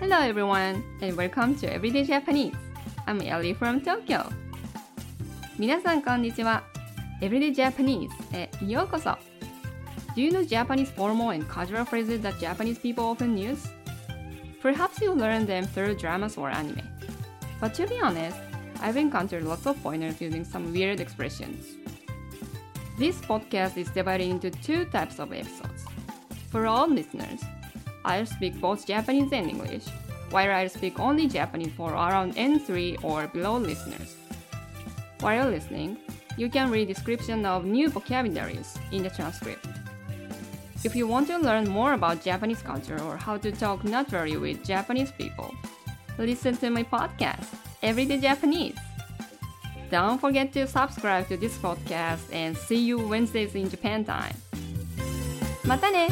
Hello everyone and welcome to Everyday Japanese. I'm Ellie from Tokyo. 皆さんこんにちは。Everyday Japanese へようこそ。Do you know Japanese formal and casual phrases that Japanese people often use? Perhaps you learn them through dramas or anime. But to be honest, I've encountered lots of foreigners using some weird expressions. This podcast is divided into two types of episodes. For all listeners, I'll speak both Japanese and English, while I'll speak only Japanese for around N3 or below listeners. While listening, you can read description of new vocabularies in the transcript. If you want to learn more about Japanese culture or how to talk naturally with Japanese people, listen to my podcast, Everyday Japanese. Don't forget to subscribe to this podcast and see you Wednesdays in Japan time. またね